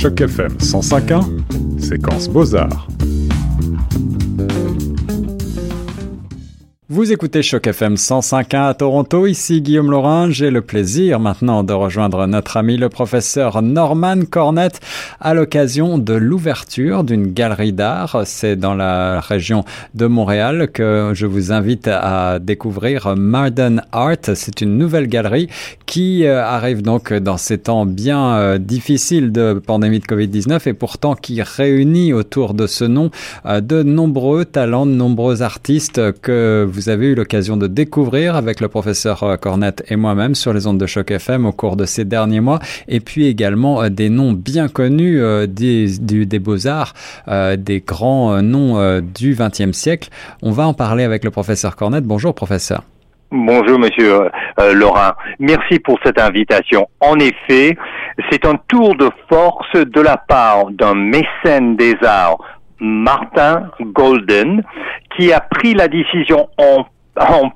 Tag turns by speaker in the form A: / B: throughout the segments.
A: Choc FM 105.1, séquence Beaux-Arts. Vous écoutez Choc FM 105.1 à Toronto, ici Guillaume Laurin. J'ai le plaisir maintenant de rejoindre notre ami le professeur Norman Cornett à l'occasion de l'ouverture d'une galerie d'art. C'est dans la région de Montréal que je vous invite à découvrir Marden Art. C'est une nouvelle galerie qui euh, arrive donc dans ces temps bien euh, difficiles de pandémie de Covid-19 et pourtant qui réunit autour de ce nom euh, de nombreux talents, de nombreux artistes que vous vous avez eu l'occasion de découvrir avec le professeur euh, Cornette et moi-même sur les ondes de choc FM au cours de ces derniers mois, et puis également euh, des noms bien connus euh, des, beaux-arts, des grands noms du XXe siècle. On va en parler avec le professeur Cornette. Bonjour professeur.
B: Bonjour Monsieur Laurent. Merci pour cette invitation. En effet, c'est un tour de force de la part d'un mécène des arts Martin Golden, qui a pris la décision en,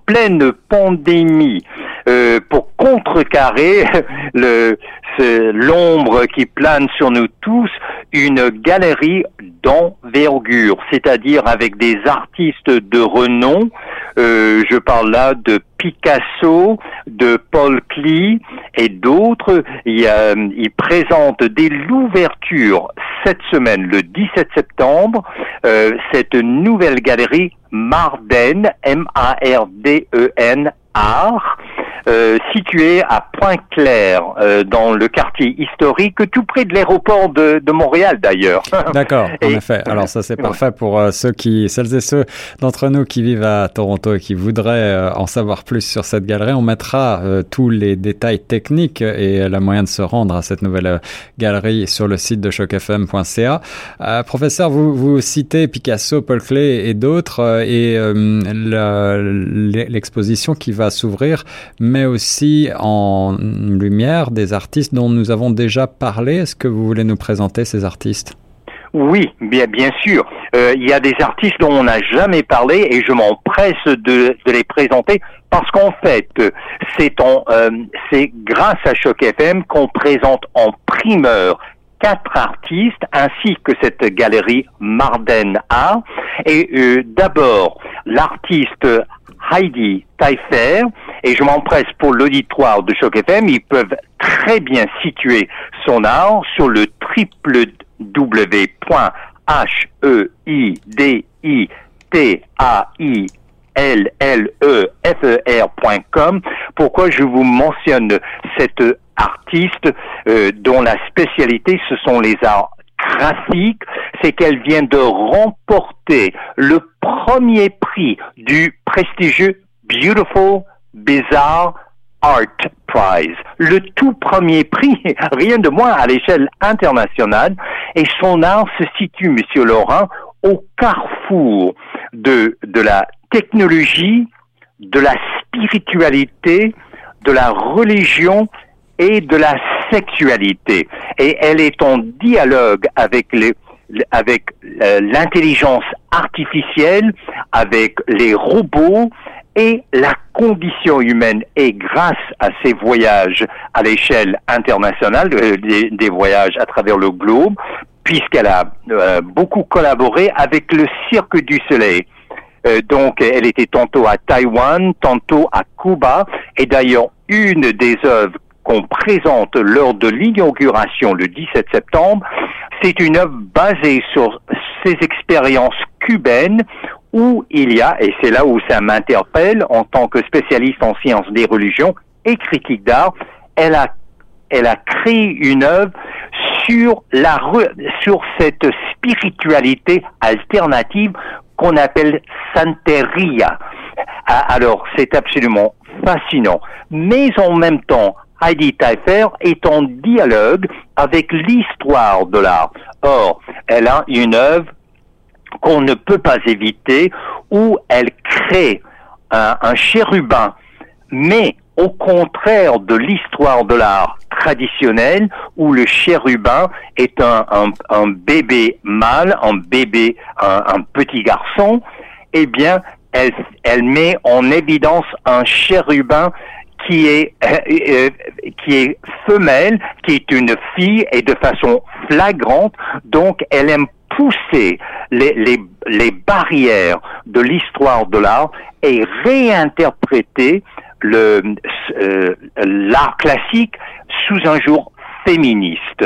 B: pleine pandémie euh, pour contrecarrer l'ombre qui plane sur nous tous, une galerie d'envergure, c'est-à-dire avec des artistes de renom. Euh, je parle là de Picasso, de Paul Klee et d'autres. Il, présente dès l'ouverture cette semaine, le 17 septembre, euh, cette nouvelle galerie Marden, M-A-R-D-E-N, Art, euh, situé à Pointe-Claire, euh, dans le quartier historique, tout près de l'aéroport de, de, Montréal d'ailleurs.
A: D'accord, en effet. Alors ça c'est parfait pour euh, ceux qui, celles et ceux d'entre nous qui vivent à Toronto et qui voudraient en savoir plus sur cette galerie. On mettra tous les détails techniques et la moyen de se rendre à cette nouvelle galerie sur le site de chocfm.ca. professeur, vous, vous citez Picasso, Paul Klee et d'autres et l'exposition qui va s'ouvrir aussi en lumière des artistes dont nous avons déjà parlé. Est-ce que vous voulez nous présenter ces artistes?
B: Oui, bien, sûr. Euh, il y a des artistes dont on n'a jamais parlé et je m'empresse de, les présenter parce qu'en fait, c'est euh, c'est grâce à Choc FM qu'on présente en primeur quatre artistes ainsi que cette galerie Marden A. Et euh, d'abord, l'artiste Heidi Taifer, et je m'empresse pour l'auditoire de Choc FM, ils peuvent très bien situer son art sur le www.h-e-i-d-i-t-a-i-l-l-e-f-e-r.com. Pourquoi je vous mentionne cette artiste euh, dont la spécialité ce sont les arts c'est qu'elle vient de remporter le premier prix du prestigieux Beautiful Bizarre Art Prize, le tout premier prix, rien de moins à l'échelle internationale, et son art se situe, Monsieur Laurent, au carrefour de, de la technologie, de la spiritualité, de la religion et de la sexualité. Et elle est en dialogue avec les, avec euh, l'intelligence artificielle, avec les robots et la condition humaine. Et grâce à ces voyages à l'échelle internationale, euh, des, voyages à travers le globe, puisqu'elle a euh, beaucoup collaboré avec le Cirque du Soleil. donc, elle était tantôt à Taïwan, tantôt à Cuba, et d'ailleurs, une des œuvres qu'on présente lors de l'inauguration le 17 septembre, c'est une œuvre basée sur ces expériences cubaines où il y a, et c'est là où ça m'interpelle en tant que spécialiste en sciences des religions et critique d'art, elle a, elle a créé une œuvre sur la, sur cette spiritualité alternative qu'on appelle Santeria. Ah, alors, c'est absolument fascinant. Mais en même temps, Heidi Taifer est en dialogue avec l'histoire de l'art. Or, elle a une œuvre qu'on ne peut pas éviter où elle crée un, chérubin, mais au contraire de l'histoire de l'art traditionnel où le chérubin est un, bébé mâle, un bébé, un, petit garçon, eh bien, elle, elle met en évidence un chérubin qui est qui est femelle, qui est une fille et de façon flagrante. Donc, elle aime pousser les, les, les barrières de l'histoire de l'art et réinterpréter le l'art classique sous un jour féministe.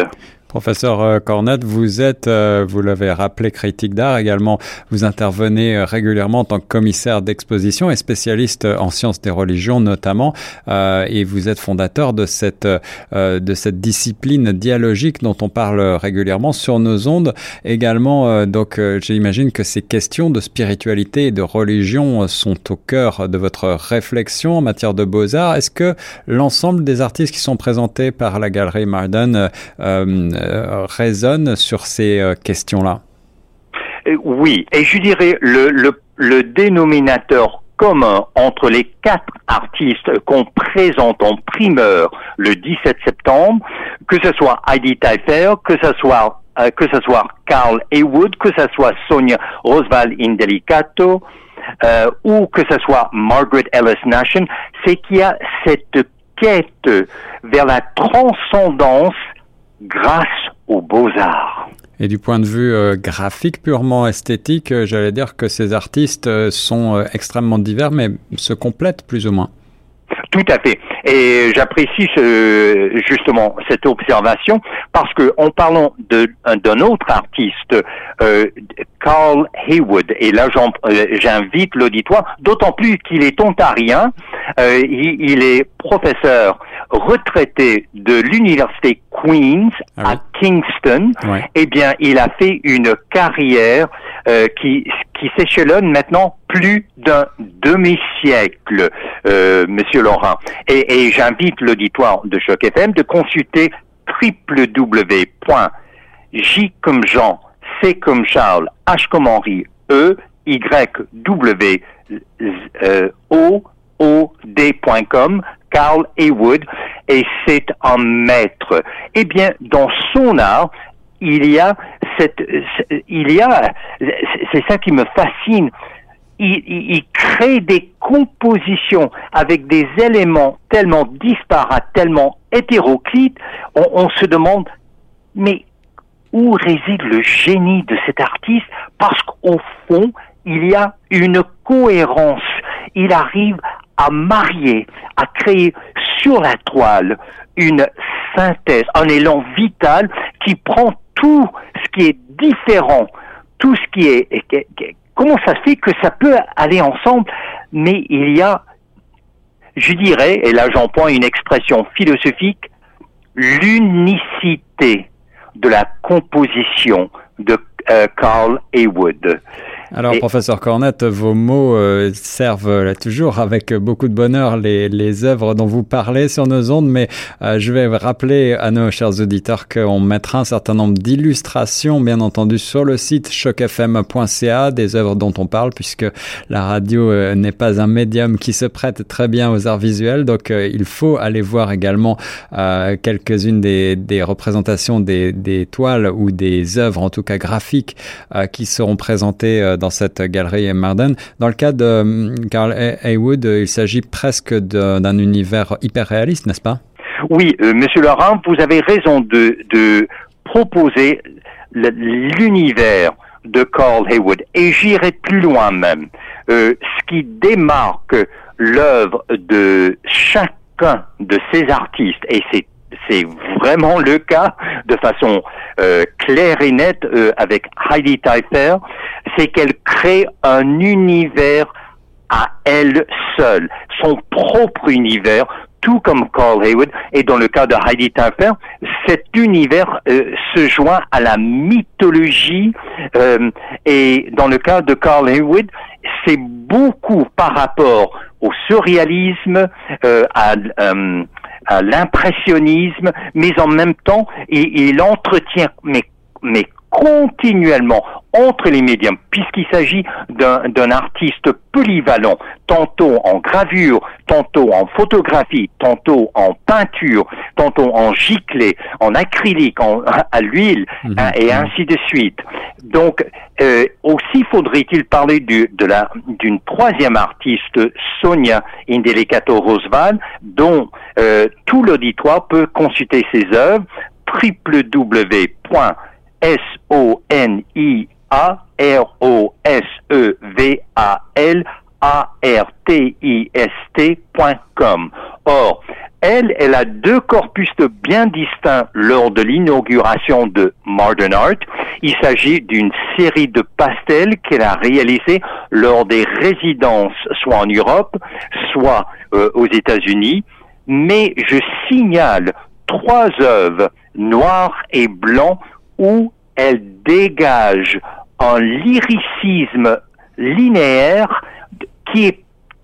A: Professeur euh, Cornette, vous êtes, euh, vous l'avez rappelé, critique d'art également. Vous intervenez euh, régulièrement en tant que commissaire d'exposition et spécialiste en sciences des religions notamment, et vous êtes fondateur de cette de cette discipline dialogique dont on parle régulièrement sur nos ondes. Également, donc, j'imagine que ces questions de spiritualité et de religion sont au cœur de votre réflexion en matière de beaux arts. Est-ce que l'ensemble des artistes qui sont présentés par la galerie Marden euh, résonne sur ces euh, questions-là
B: euh, Oui, et je dirais le, dénominateur commun entre les quatre artistes qu'on présente en primeur le 17 septembre, que ce soit Heidi Teifer, que ce soit que ce soit Carl Heywood, que ce soit Sonia Rosval Indelicato, euh, ou que ce soit Margaret Ellis Nation, c'est qu'il y a cette quête vers la transcendance grâce aux beaux-arts.
A: Et du point de vue euh, graphique, purement esthétique, euh, j'allais dire que ces artistes euh, sont extrêmement divers, mais se complètent plus ou moins.
B: Tout à fait. Et j'apprécie ce, justement cette observation parce que en parlant d'un autre artiste, Carl Haywood, et là j'invite l'auditoire, d'autant plus qu'il est ontarien, il, il, est professeur retraité de l'université Queens ah à Kingston, eh bien, il a fait une carrière euh, qui, qui s'échelonne maintenant plus d'un demi-siècle, euh, Monsieur Laurent. Et, et j'invite l'auditoire de Choc FM de consulter www.j comme Jean, C comme Charles, H comme Henri, E, Y, W, O, O, D.com Carl Heywood, et c'est un maître. Eh bien, dans son art, il y a cette, il y a, c'est ça qui me fascine. Il, crée des compositions avec des éléments tellement disparates, tellement hétéroclites, on, on se demande, mais où réside le génie de cet artiste? Parce qu'au fond, il y a une cohérence. Il arrive à marier, à créer sur la toile une synthèse, un élan vital qui prend tout ce qui est différent, tout ce qui est, comment ça se fait que ça peut aller ensemble, mais il y a, je dirais, et là j'emploie une expression philosophique, l'unicité de la composition de euh, Carl Heywood.
A: Alors, professeur Cornette, vos mots euh, servent là toujours avec beaucoup de bonheur les, les œuvres dont vous parlez sur nos ondes, mais euh, je vais rappeler à nos chers auditeurs qu'on mettra un certain nombre d'illustrations, bien entendu, sur le site chocfm.ca des œuvres dont on parle, puisque la radio euh, n'est pas un médium qui se prête très bien aux arts visuels, donc il faut aller voir également quelques-unes des, des, représentations des, des, toiles ou des œuvres, en tout cas graphiques, qui seront présentées dans cette galerie Marden. Dans le cas de Carl euh, Haywood, euh, il s'agit presque d'un univers hyper réaliste, n'est-ce pas?
B: Oui, euh, Monsieur Laurent, vous avez raison de, de proposer l'univers de Carl Haywood. Et j'irai plus loin même. ce qui démarque l'œuvre de chacun de ces artistes, et c'est c'est vraiment le cas de façon euh, claire et nette euh, avec Heidi Teifer, c'est qu'elle crée un univers à elle seule, son propre univers, tout comme Carl Haywood. Et dans le cas de Heidi Teifer, cet univers euh, se joint à la mythologie. et dans le cas de Carl Haywood, c'est beaucoup par rapport au surréalisme, à l'impressionnisme, mais en même temps, il, il entretient, mais continuellement, entre les médiums, puisqu'il s'agit d'un artiste polyvalent, tantôt en gravure, tantôt en photographie, tantôt en peinture, tantôt en giclée, en acrylique, en, à l'huile, mhm. hein, et ainsi de suite. Donc, euh, aussi faudrait-il parler du, de la d'une troisième artiste, Sonia Indelicato Rosval, dont euh, tout l'auditoire peut consulter ses œuvres www.soni a-R-O-S-E-V-A-L A-R-T-I-S-T.com. Or, elle, elle a deux corpus bien distincts lors de l'inauguration de Modern Art. Il s'agit d'une série de pastels qu'elle a réalisés lors des résidences, soit en Europe, soit euh, aux États-Unis. Mais je signale trois œuvres noires et blancs où elle dégage un lyricisme linéaire qui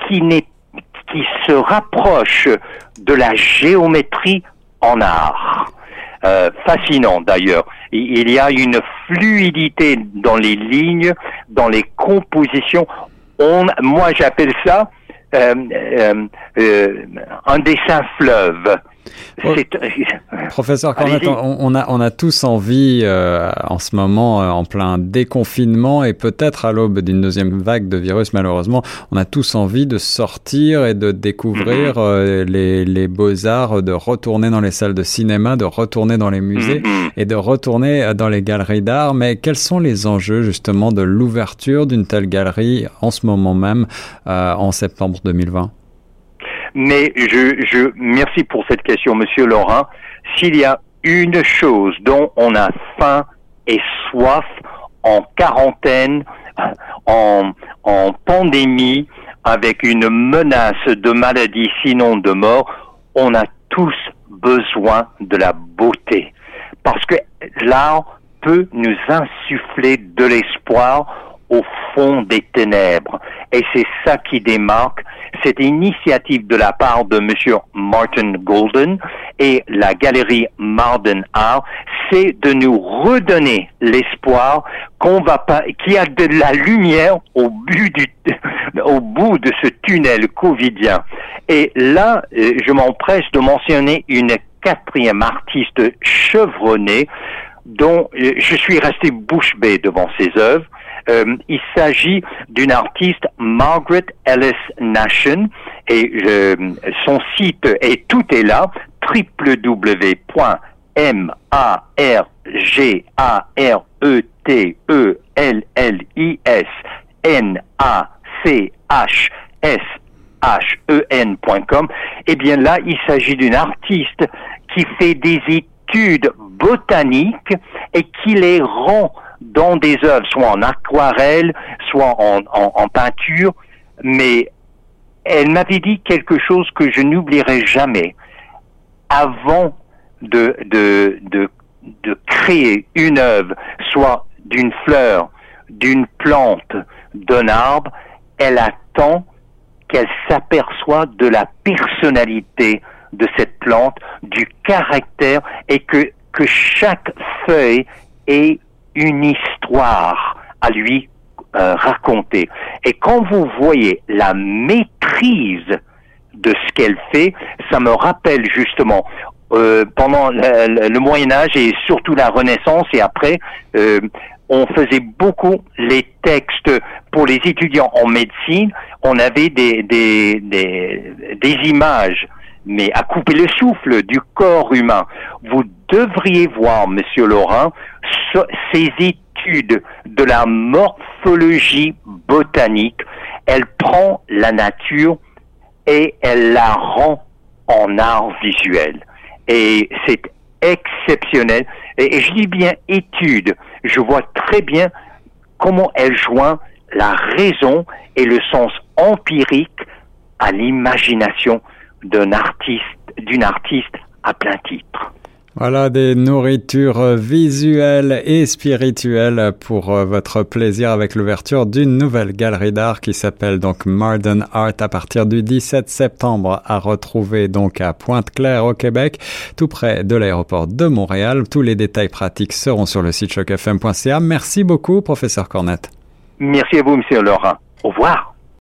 B: qui se rapproche de la géométrie en art. Euh, fascinant d'ailleurs. Il y a une fluidité dans les lignes, dans les compositions. On, moi, j'appelle ça euh, euh, un dessin fleuve.
A: Professeur Cornette, on, a, on a tous envie euh, en ce moment, euh, en plein déconfinement et peut-être à l'aube d'une deuxième vague de virus malheureusement, on a tous envie de sortir et de découvrir mm-hmm. euh, les, les beaux-arts, de retourner dans les salles de cinéma, de retourner dans les musées mm-hmm. et de retourner dans les galeries d'art. Mais quels sont les enjeux justement de l'ouverture d'une telle galerie en ce moment même, en septembre 2020
B: mais je, je, merci pour cette question, Monsieur Laurent. S'il y a une chose dont on a faim et soif en quarantaine, en, en pandémie, avec une menace de maladie, sinon de mort, on a tous besoin de la beauté. Parce que l'art peut nous insuffler de l'espoir au fond des ténèbres. Et c'est ça qui démarque cette initiative de la part de Monsieur Martin Golden et la galerie Marden Art, c'est de nous redonner l'espoir qu'on va pas, qu'il y a de la lumière au bout de ce tunnel covidien. Et là, euh, je m'empresse de mentionner une quatrième artiste chevronnée dont euh, je suis resté bouche bée devant ses œuvres. Euh, il s'agit d'une artiste, Margaret Ellis Nation, et euh, son site, et tout est là, www.m-a-r-g-a-r-e-t-e-l-l-i-s N-A-C-H-S-H-E-N.com, eh bien là, il s'agit d'une artiste qui fait des études botaniques et qui les rend dans des œuvres, soit en aquarelle, soit en, peinture, mais elle m'avait dit quelque chose que je n'oublierai jamais. Avant de créer une œuvre, soit d'une fleur, d'une plante, d'un arbre, elle attend qu'elle s'aperçoit de la personnalité de cette plante, du caractère, et que, que chaque feuille ait une histoire à lui euh, raconter. Et quand vous voyez la maîtrise de ce qu'elle fait, ça me rappelle justement euh, pendant le, Moyen Âge et surtout la Renaissance et après, euh, on faisait beaucoup les textes pour les étudiants en médecine. On avait des, images mais à couper le souffle du corps humain. Vous devriez voir, Monsieur Laurent, ces études de la morphologie botanique. Elle prend la nature et elle la rend en art visuel. Et c'est exceptionnel. Et, je dis bien étude. Je vois très bien comment elle joint la raison et le sens empirique à l'imagination d'un artiste, d'une artiste à plein titre.
A: Voilà des nourritures visuelles et spirituelles pour euh, votre plaisir avec l'ouverture d'une nouvelle galerie d'art qui s'appelle donc Modern Art à partir du 17 septembre à retrouver donc à Pointe-Claire au Québec, tout près de l'aéroport de Montréal. Tous les détails pratiques seront sur le site chocfm.ca. Merci beaucoup, professeur Cornette.
B: Merci à vous, monsieur Laurent. Au revoir.